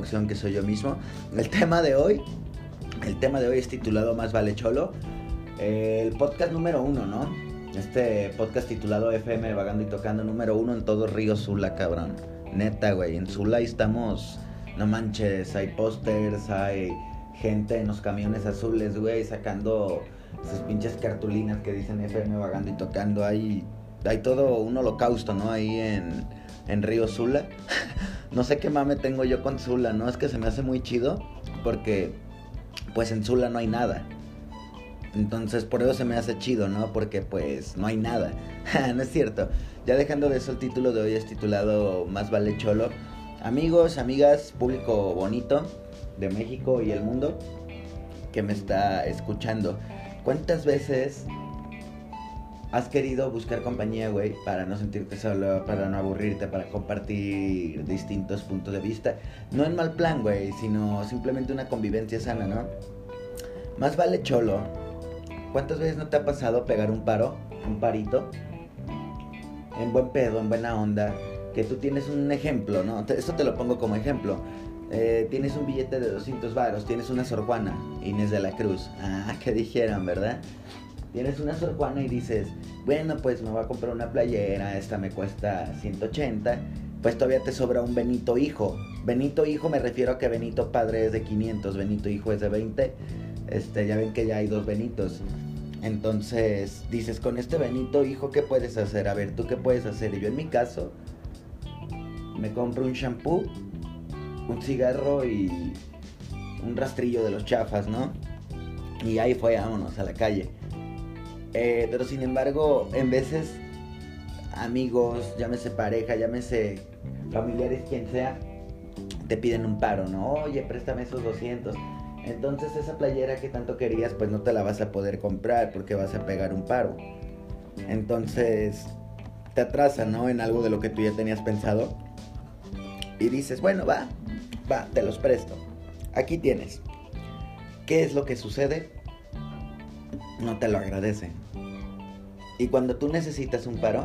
que soy yo mismo. El tema de hoy, el tema de hoy es titulado Más vale cholo. El podcast número uno, ¿no? Este podcast titulado FM Vagando y Tocando número uno en todo Río Sula, cabrón. Neta, güey. En Sula estamos, no manches, hay pósters, hay gente en los camiones azules, güey, sacando esas pinches cartulinas que dicen FM Vagando y Tocando. Hay, hay todo un holocausto, ¿no? Ahí en, en Río Sula. no sé qué mame tengo yo con Sula, ¿no? Es que se me hace muy chido porque pues en Sula no hay nada. Entonces por eso se me hace chido, ¿no? Porque pues no hay nada. no es cierto. Ya dejando de eso el título de hoy es titulado Más vale cholo. Amigos, amigas, público bonito de México y el mundo que me está escuchando. ¿Cuántas veces has querido buscar compañía, güey, para no sentirte solo, para no aburrirte, para compartir distintos puntos de vista? No en mal plan, güey, sino simplemente una convivencia sana, ¿no? Más vale cholo. ¿Cuántas veces no te ha pasado pegar un paro, un parito? En buen pedo, en buena onda. Que tú tienes un ejemplo, ¿no? Esto te lo pongo como ejemplo. Eh, tienes un billete de 200 varos, tienes una Sor Juana, Inés de la Cruz. Ah, que dijeron, ¿verdad? Tienes una Sor y dices, bueno, pues me voy a comprar una playera, esta me cuesta 180, pues todavía te sobra un Benito Hijo. Benito Hijo me refiero a que Benito Padre es de 500, Benito Hijo es de 20. Este, ya ven que ya hay dos Benitos. Entonces dices, con este Benito Hijo, ¿qué puedes hacer? A ver, ¿tú qué puedes hacer? Y yo en mi caso, me compro un shampoo, un cigarro y un rastrillo de los chafas, ¿no? Y ahí fue, vámonos a la calle. Eh, pero sin embargo, en veces amigos, llámese pareja, llámese familiares, quien sea, te piden un paro, ¿no? Oye, préstame esos 200. Entonces esa playera que tanto querías, pues no te la vas a poder comprar porque vas a pegar un paro. Entonces te atrasa, ¿no? En algo de lo que tú ya tenías pensado. Y dices, bueno, va, va, te los presto. Aquí tienes. ¿Qué es lo que sucede? No te lo agradecen. Y cuando tú necesitas un paro,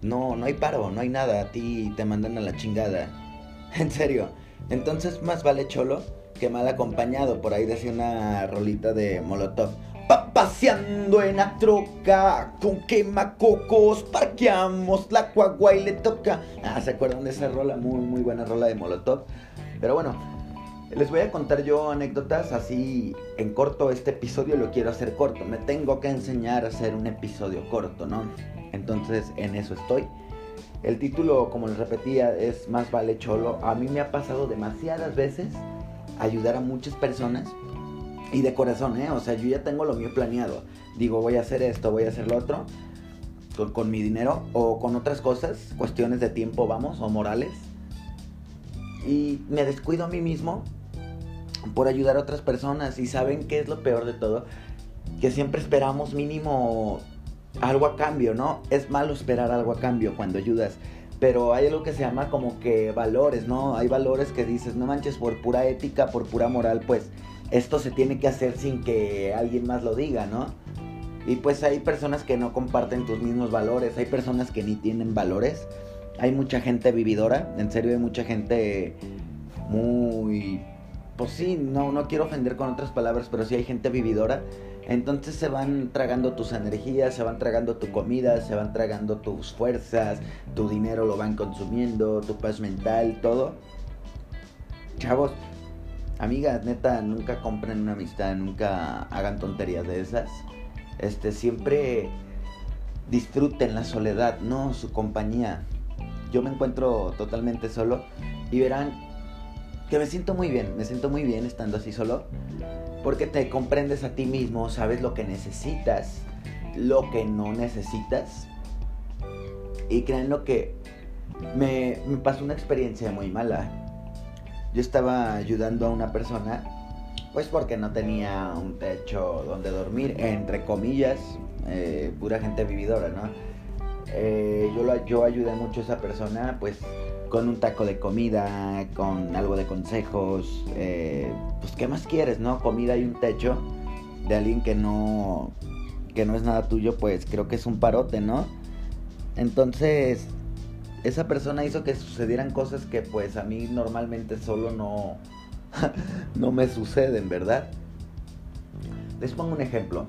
no, no hay paro, no hay nada. A ti te mandan a la chingada. En serio. Entonces más vale cholo que mal acompañado. Por ahí decía una rolita de Molotov. Pa paseando en la troca con quemacocos, parqueamos la cuagua y le toca. Ah, ¿se acuerdan de esa rola? Muy, muy buena rola de Molotov. Pero bueno, les voy a contar yo anécdotas así en corto. Este episodio lo quiero hacer corto. Me tengo que enseñar a hacer un episodio corto, ¿no? Entonces en eso estoy. El título, como les repetía, es Más vale cholo. A mí me ha pasado demasiadas veces ayudar a muchas personas. Y de corazón, ¿eh? O sea, yo ya tengo lo mío planeado. Digo, voy a hacer esto, voy a hacer lo otro. Con, con mi dinero o con otras cosas, cuestiones de tiempo, vamos, o morales. Y me descuido a mí mismo por ayudar a otras personas. Y saben qué es lo peor de todo? Que siempre esperamos mínimo algo a cambio, ¿no? Es malo esperar algo a cambio cuando ayudas. Pero hay algo que se llama como que valores, ¿no? Hay valores que dices, no manches, por pura ética, por pura moral, pues esto se tiene que hacer sin que alguien más lo diga, ¿no? Y pues hay personas que no comparten tus mismos valores, hay personas que ni tienen valores, hay mucha gente vividora, en serio hay mucha gente muy pues sí, no, no quiero ofender con otras palabras, pero sí hay gente vividora. Entonces se van tragando tus energías, se van tragando tu comida, se van tragando tus fuerzas, tu dinero lo van consumiendo, tu paz mental, todo. Chavos, amigas, neta, nunca compren una amistad, nunca hagan tonterías de esas. Este, siempre disfruten la soledad, no su compañía. Yo me encuentro totalmente solo y verán que me siento muy bien, me siento muy bien estando así solo, porque te comprendes a ti mismo, sabes lo que necesitas, lo que no necesitas. Y creen lo que me, pasó una experiencia muy mala. Yo estaba ayudando a una persona, pues porque no tenía un techo donde dormir, entre comillas, eh, pura gente vividora, ¿no? Eh, yo, yo ayudé mucho a esa persona, pues con un taco de comida, con algo de consejos, eh, pues qué más quieres, ¿no? Comida y un techo de alguien que no que no es nada tuyo, pues creo que es un parote, ¿no? Entonces, esa persona hizo que sucedieran cosas que pues a mí normalmente solo no, no me suceden, ¿verdad? Les pongo un ejemplo.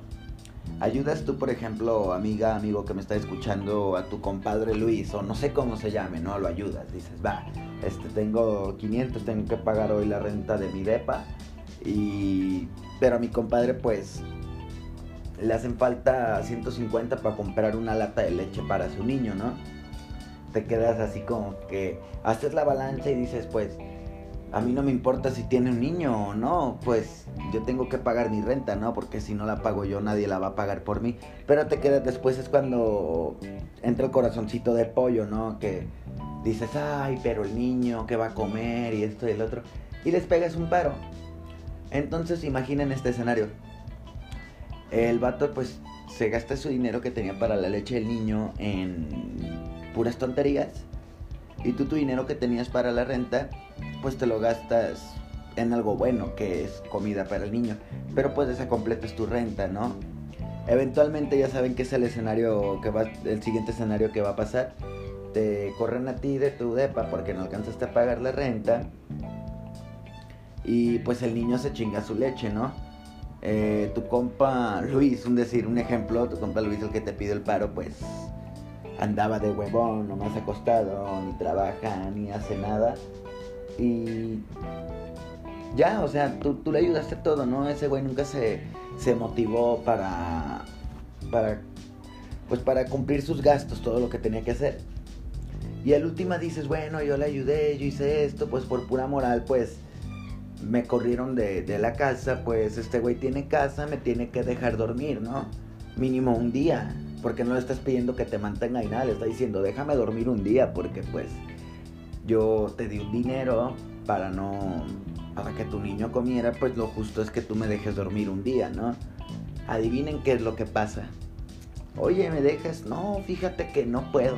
Ayudas tú, por ejemplo, amiga, amigo que me está escuchando, a tu compadre Luis, o no sé cómo se llame, ¿no? Lo ayudas. Dices, va, este, tengo 500, tengo que pagar hoy la renta de mi depa. Y... Pero a mi compadre, pues, le hacen falta 150 para comprar una lata de leche para su niño, ¿no? Te quedas así como que haces la balanza y dices, pues, a mí no me importa si tiene un niño o no, pues yo tengo que pagar mi renta, ¿no? Porque si no la pago yo, nadie la va a pagar por mí. Pero te quedas después, es cuando entra el corazoncito de pollo, ¿no? Que dices, ay, pero el niño, ¿qué va a comer? Y esto y el otro. Y les pegas un paro. Entonces imaginen este escenario. El vato pues se gasta su dinero que tenía para la leche del niño en puras tonterías. Y tú tu dinero que tenías para la renta, pues te lo gastas en algo bueno, que es comida para el niño. Pero pues esa completas tu renta, ¿no? Eventualmente ya saben que es el escenario que va, el siguiente escenario que va a pasar. Te corren a ti de tu depa porque no alcanzaste a pagar la renta. Y pues el niño se chinga su leche, ¿no? Eh, tu compa Luis, un decir, un ejemplo, tu compa Luis, el que te pide el paro, pues andaba de huevón, nomás acostado, ni trabaja, ni hace nada. Y ya, o sea, tú, tú le ayudaste todo, ¿no? Ese güey nunca se, se motivó para, para, pues para cumplir sus gastos, todo lo que tenía que hacer. Y al última dices, bueno, yo le ayudé, yo hice esto, pues por pura moral, pues me corrieron de, de la casa, pues este güey tiene casa, me tiene que dejar dormir, ¿no? Mínimo un día, porque no le estás pidiendo que te mantenga y nada, le está diciendo, déjame dormir un día, porque pues yo te di un dinero para no, para que tu niño comiera, pues lo justo es que tú me dejes dormir un día, ¿no? Adivinen qué es lo que pasa. Oye, ¿me dejas? No, fíjate que no puedo.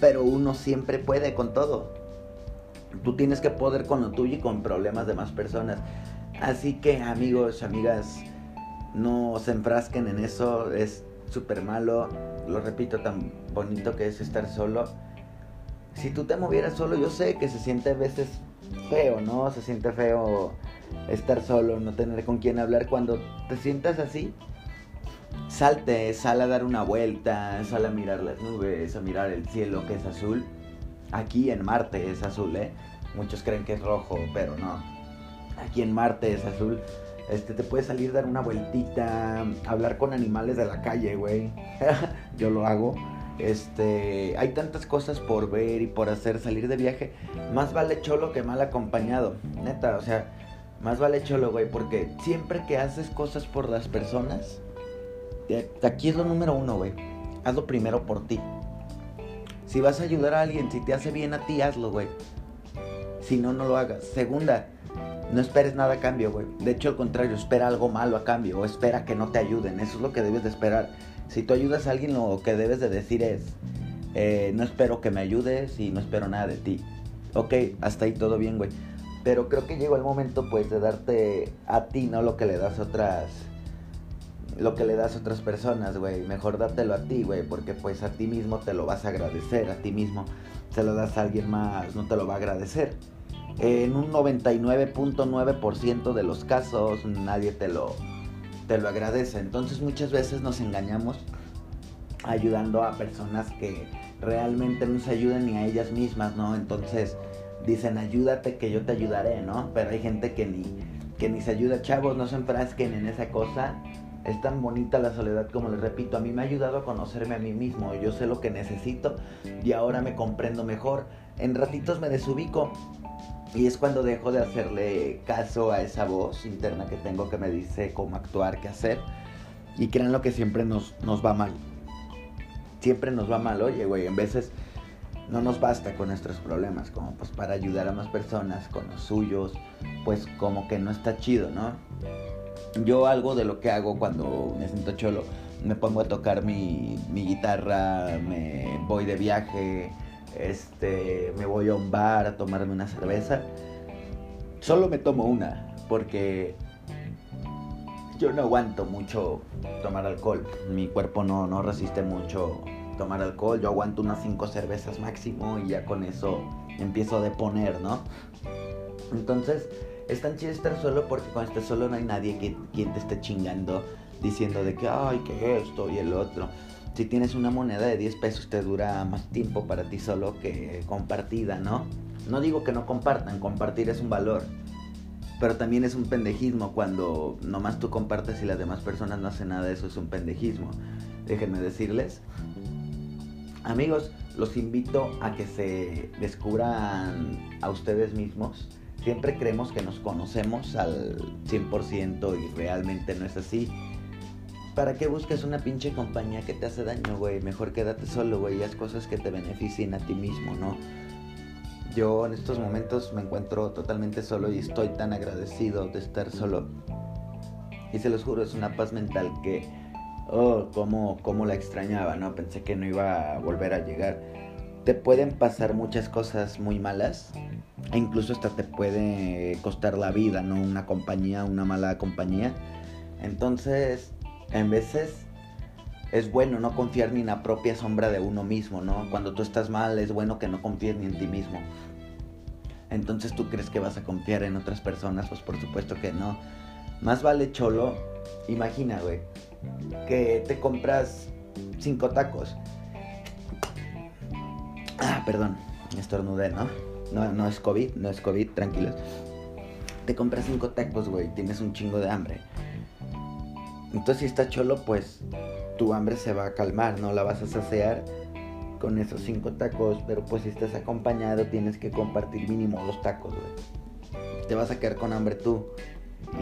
Pero uno siempre puede con todo. Tú tienes que poder con lo tuyo y con problemas de más personas. Así que amigos, amigas, no se enfrasquen en eso. Es súper malo. Lo repito, tan bonito que es estar solo. Si tú te movieras solo, yo sé que se siente a veces feo, ¿no? Se siente feo estar solo, no tener con quién hablar. Cuando te sientas así, salte, sal a dar una vuelta, sal a mirar las nubes, a mirar el cielo que es azul. Aquí en Marte es azul, ¿eh? Muchos creen que es rojo, pero no. Aquí en Marte es azul. Este, te puedes salir, dar una vueltita, hablar con animales de la calle, güey. Yo lo hago. Este, hay tantas cosas por ver y por hacer, salir de viaje. Más vale cholo que mal acompañado. Neta, o sea, más vale cholo, güey, porque siempre que haces cosas por las personas, aquí es lo número uno, güey. Hazlo primero por ti. Si vas a ayudar a alguien, si te hace bien a ti, hazlo, güey. Si no, no lo hagas. Segunda, no esperes nada a cambio, güey. De hecho, al contrario, espera algo malo a cambio o espera que no te ayuden. Eso es lo que debes de esperar. Si tú ayudas a alguien, lo que debes de decir es, eh, no espero que me ayudes y no espero nada de ti. Ok, hasta ahí todo bien, güey. Pero creo que llegó el momento, pues, de darte a ti, no lo que le das a otras lo que le das a otras personas, güey. Mejor dátelo a ti, güey, porque pues a ti mismo te lo vas a agradecer, a ti mismo se lo das a alguien más, no te lo va a agradecer. En un 99.9% de los casos nadie te lo, te lo agradece. Entonces muchas veces nos engañamos ayudando a personas que realmente no se ayudan ni a ellas mismas, ¿no? Entonces dicen ayúdate que yo te ayudaré, ¿no? Pero hay gente que ni, que ni se ayuda, chavos, no se enfrasquen en esa cosa es tan bonita la soledad como les repito, a mí me ha ayudado a conocerme a mí mismo, yo sé lo que necesito y ahora me comprendo mejor. En ratitos me desubico y es cuando dejo de hacerle caso a esa voz interna que tengo que me dice cómo actuar, qué hacer. Y crean lo que siempre nos, nos va mal. Siempre nos va mal, oye, güey, en veces no nos basta con nuestros problemas, como pues para ayudar a más personas con los suyos, pues como que no está chido, ¿no? yo algo de lo que hago cuando me siento cholo, me pongo a tocar mi, guitarra, me voy de viaje, este, me voy a un bar a tomarme una cerveza. Solo me tomo una, porque yo no aguanto mucho tomar alcohol. Mi cuerpo no, no resiste mucho tomar alcohol. Yo aguanto unas cinco cervezas máximo y ya con eso empiezo a deponer, ¿no? Entonces, es tan chido estar solo porque cuando estás solo no hay nadie que, quien te esté chingando diciendo de que, ay, que esto y el otro. Si tienes una moneda de 10 pesos te dura más tiempo para ti solo que compartida, ¿no? No digo que no compartan, compartir es un valor. Pero también es un pendejismo cuando nomás tú compartes y las demás personas no hacen nada, eso es un pendejismo. Déjenme decirles. Amigos, los invito a que se descubran a ustedes mismos. Siempre creemos que nos conocemos al 100% y realmente no es así. ¿Para qué busques una pinche compañía que te hace daño, güey? Mejor quédate solo, güey, haz cosas que te beneficien a ti mismo, ¿no? Yo en estos momentos me encuentro totalmente solo y estoy tan agradecido de estar solo. Y se los juro, es una paz mental que, oh, cómo, cómo la extrañaba, ¿no? Pensé que no iba a volver a llegar. Te pueden pasar muchas cosas muy malas, e incluso hasta te puede costar la vida, ¿no? Una compañía, una mala compañía. Entonces, en veces es bueno no confiar ni en la propia sombra de uno mismo, ¿no? Cuando tú estás mal es bueno que no confíes ni en ti mismo. Entonces tú crees que vas a confiar en otras personas, pues por supuesto que no. Más vale cholo, imagina, güey, que te compras cinco tacos. Ah, perdón, estornudé, ¿no? No, no es COVID, no es COVID, tranquilos. Te compras cinco tacos, güey, tienes un chingo de hambre. Entonces si está cholo, pues tu hambre se va a calmar, no la vas a saciar con esos cinco tacos, pero pues si estás acompañado tienes que compartir mínimo dos tacos, güey. Te vas a quedar con hambre tú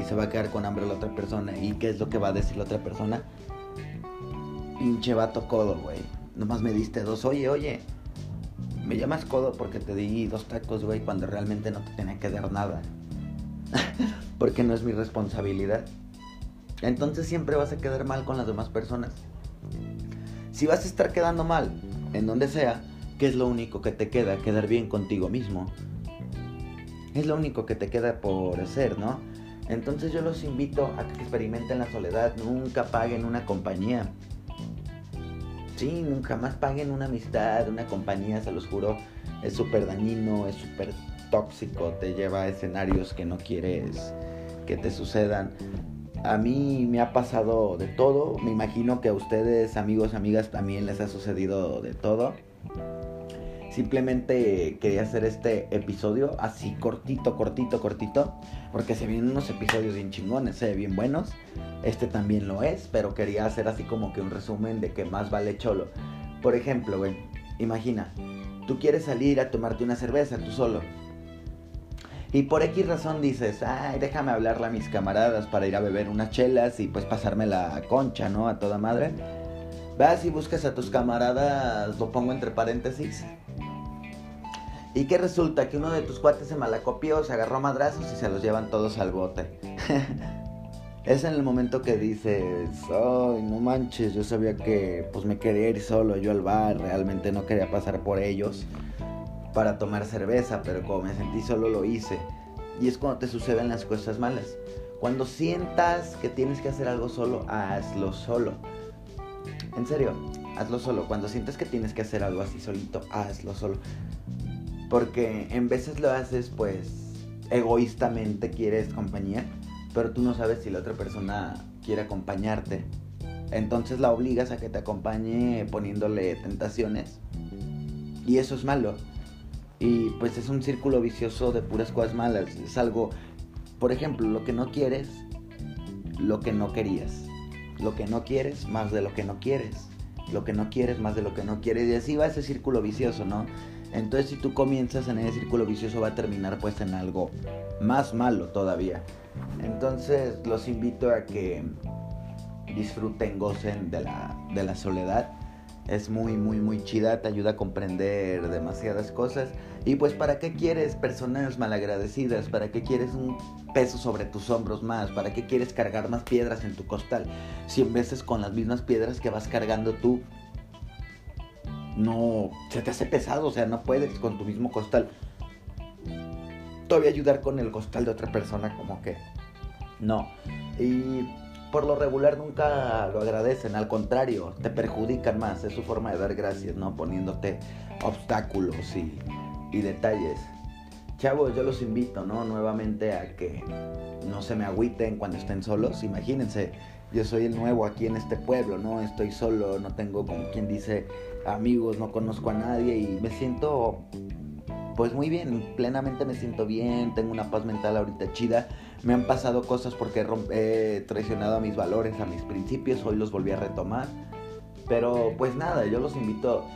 y se va a quedar con hambre la otra persona. ¿Y qué es lo que va a decir la otra persona? Pinche vato codo, güey. Nomás me diste dos. Oye, oye, me llamas codo porque te di dos tacos, güey, cuando realmente no te tenía que dar nada. porque no es mi responsabilidad. Entonces siempre vas a quedar mal con las demás personas. Si vas a estar quedando mal en donde sea, ¿qué es lo único que te queda? Quedar bien contigo mismo. Es lo único que te queda por hacer, ¿no? Entonces yo los invito a que experimenten la soledad, nunca paguen una compañía. Sí, nunca más paguen una amistad, una compañía, se los juro, es súper dañino, es súper tóxico, te lleva a escenarios que no quieres que te sucedan. A mí me ha pasado de todo. Me imagino que a ustedes, amigos, amigas, también les ha sucedido de todo. Simplemente quería hacer este episodio así cortito, cortito, cortito. Porque se vienen unos episodios bien chingones, eh, bien buenos. Este también lo es, pero quería hacer así como que un resumen de que más vale cholo. Por ejemplo, güey, imagina, tú quieres salir a tomarte una cerveza tú solo y por X razón dices, ay, déjame hablarle a mis camaradas para ir a beber unas chelas y pues pasarme la concha, ¿no? A toda madre. Vas y buscas a tus camaradas, lo pongo entre paréntesis. ¿Y qué resulta? Que uno de tus cuates se malacopió, se agarró madrazos y se los llevan todos al bote. es en el momento que dices, ay, no manches, yo sabía que pues me quería ir solo yo al bar, realmente no quería pasar por ellos para tomar cerveza, pero como me sentí solo lo hice. Y es cuando te suceden las cosas malas. Cuando sientas que tienes que hacer algo solo, hazlo solo. En serio, hazlo solo. Cuando sientes que tienes que hacer algo así solito, hazlo solo. Porque en veces lo haces pues egoístamente quieres compañía, pero tú no sabes si la otra persona quiere acompañarte. Entonces la obligas a que te acompañe poniéndole tentaciones. Y eso es malo. Y pues es un círculo vicioso de puras cosas malas. Es algo, por ejemplo, lo que no quieres, lo que no querías. Lo que no quieres, más de lo que no quieres. Lo que no quieres, más de lo que no quieres. Y así va ese círculo vicioso, ¿no? Entonces si tú comienzas en ese círculo vicioso va a terminar pues en algo más malo todavía. Entonces los invito a que disfruten, gocen de la, de la soledad es muy, muy, muy chida, te ayuda a comprender demasiadas cosas. Y pues, ¿para qué quieres personas malagradecidas? ¿Para qué quieres un peso sobre tus hombros más? ¿Para qué quieres cargar más piedras en tu costal? Cien veces con las mismas piedras que vas cargando tú, no se te hace pesado, o sea, no puedes con tu mismo costal. Todavía ayudar con el costal de otra persona, como que no. Y por lo regular nunca lo agradecen, al contrario, te perjudican más, es su forma de dar gracias, ¿no? Poniéndote obstáculos y, detalles. Chavos, yo los invito, ¿no? Nuevamente a que no se me agüiten cuando estén solos. Imagínense, yo soy el nuevo aquí en este pueblo, ¿no? Estoy solo, no tengo, como quien dice, amigos, no conozco a nadie y me siento, pues muy bien, plenamente me siento bien, tengo una paz mental ahorita chida. Me han pasado cosas porque he traicionado a mis valores, a mis principios, hoy los volví a retomar. Pero pues nada, yo los invito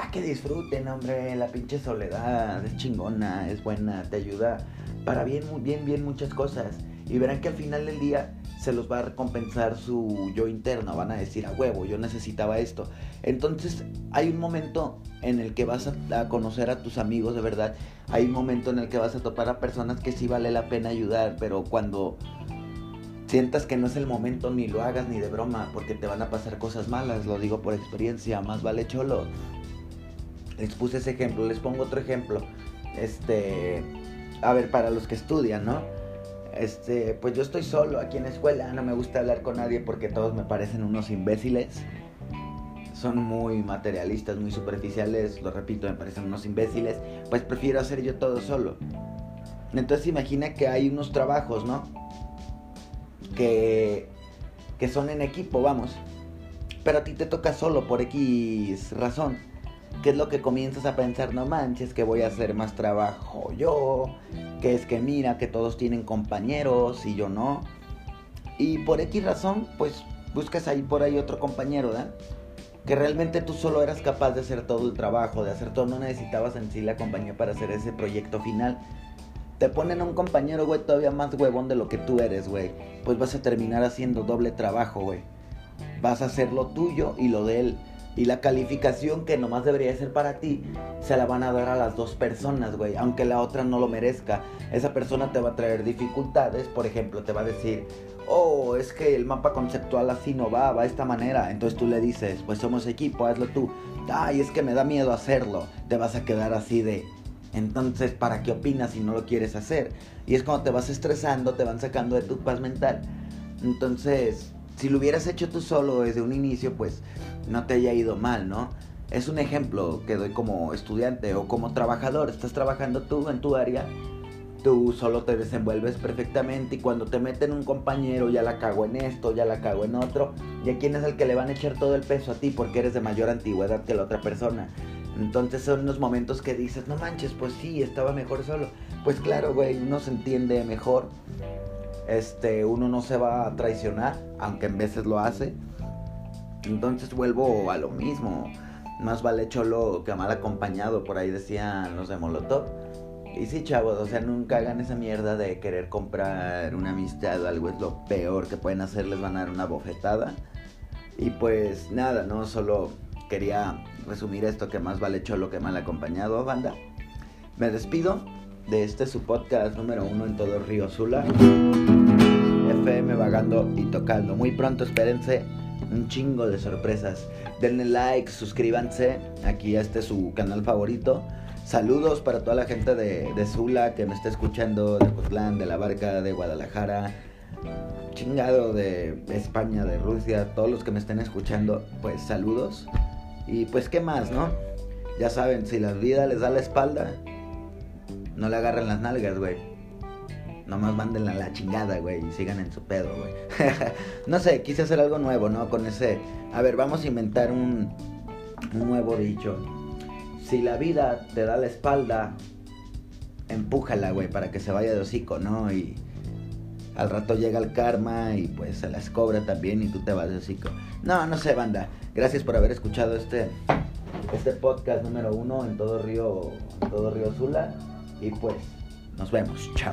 a que disfruten, hombre, la pinche soledad es chingona, es buena, te ayuda para bien, bien, bien muchas cosas. Y verán que al final del día se los va a recompensar su yo interno, van a decir a huevo, yo necesitaba esto. Entonces hay un momento en el que vas a, conocer a tus amigos de verdad, hay un momento en el que vas a topar a personas que sí vale la pena ayudar, pero cuando sientas que no es el momento ni lo hagas ni de broma, porque te van a pasar cosas malas, lo digo por experiencia, más vale cholo. Les puse ese ejemplo, les pongo otro ejemplo. Este, a ver, para los que estudian, ¿no? Este, pues yo estoy solo aquí en la escuela, no me gusta hablar con nadie porque todos me parecen unos imbéciles. Son muy materialistas, muy superficiales, lo repito, me parecen unos imbéciles. Pues prefiero hacer yo todo solo. Entonces imagina que hay unos trabajos, ¿no? Que, que son en equipo, vamos. Pero a ti te toca solo por X razón. ¿Qué es lo que comienzas a pensar? No manches, que voy a hacer más trabajo yo, que es que mira que todos tienen compañeros y yo no. Y por X razón, pues buscas ahí por ahí otro compañero, ¿verdad? Que realmente tú solo eras capaz de hacer todo el trabajo, de hacer todo, no necesitabas en sí la compañía para hacer ese proyecto final. Te ponen a un compañero, güey, todavía más huevón de lo que tú eres, güey. Pues vas a terminar haciendo doble trabajo, güey. Vas a hacer lo tuyo y lo de él. Y la calificación que nomás debería ser para ti, se la van a dar a las dos personas, güey. Aunque la otra no lo merezca. Esa persona te va a traer dificultades. Por ejemplo, te va a decir, oh, es que el mapa conceptual así no va, va de esta manera. Entonces tú le dices, pues somos equipo, hazlo tú. Ay, es que me da miedo hacerlo. Te vas a quedar así de, entonces, ¿para qué opinas si no lo quieres hacer? Y es cuando te vas estresando, te van sacando de tu paz mental. Entonces, si lo hubieras hecho tú solo desde un inicio, pues no te haya ido mal, ¿no? Es un ejemplo que doy como estudiante o como trabajador. Estás trabajando tú en tu área, tú solo te desenvuelves perfectamente y cuando te meten un compañero ya la cago en esto, ya la cago en otro, y a quién es el que le van a echar todo el peso a ti porque eres de mayor antigüedad que la otra persona. Entonces son unos momentos que dices, no manches, pues sí, estaba mejor solo. Pues claro, güey, uno se entiende mejor. Este, uno no se va a traicionar, aunque en veces lo hace. Entonces vuelvo a lo mismo. Más vale cholo que mal acompañado, por ahí decían los de Molotov. Y sí, chavos, o sea, nunca hagan esa mierda de querer comprar una amistad o algo, es lo peor que pueden hacer, les van a dar una bofetada. Y pues nada, no solo quería resumir esto que más vale cholo que mal acompañado, banda. Me despido de este su podcast número uno en todo Río Sula. Vagando y tocando. Muy pronto espérense un chingo de sorpresas. Denle like, suscríbanse aquí este su canal favorito. Saludos para toda la gente de, de Zula que me está escuchando, de Cotlán, de La Barca, de Guadalajara, chingado de España, de Rusia, todos los que me estén escuchando, pues saludos. Y pues qué más, ¿no? Ya saben, si la vida les da la espalda, no le agarren las nalgas, güey. Nomás mándenla a la chingada, güey, y sigan en su pedo, güey. no sé, quise hacer algo nuevo, ¿no? Con ese... A ver, vamos a inventar un, un nuevo dicho. Si la vida te da la espalda, empújala, güey, para que se vaya de hocico, ¿no? Y al rato llega el karma y pues se las cobra también y tú te vas de hocico. No, no sé, banda. Gracias por haber escuchado este, este podcast número uno en todo Río, en todo Río Sula. Y pues, nos vemos. Chao.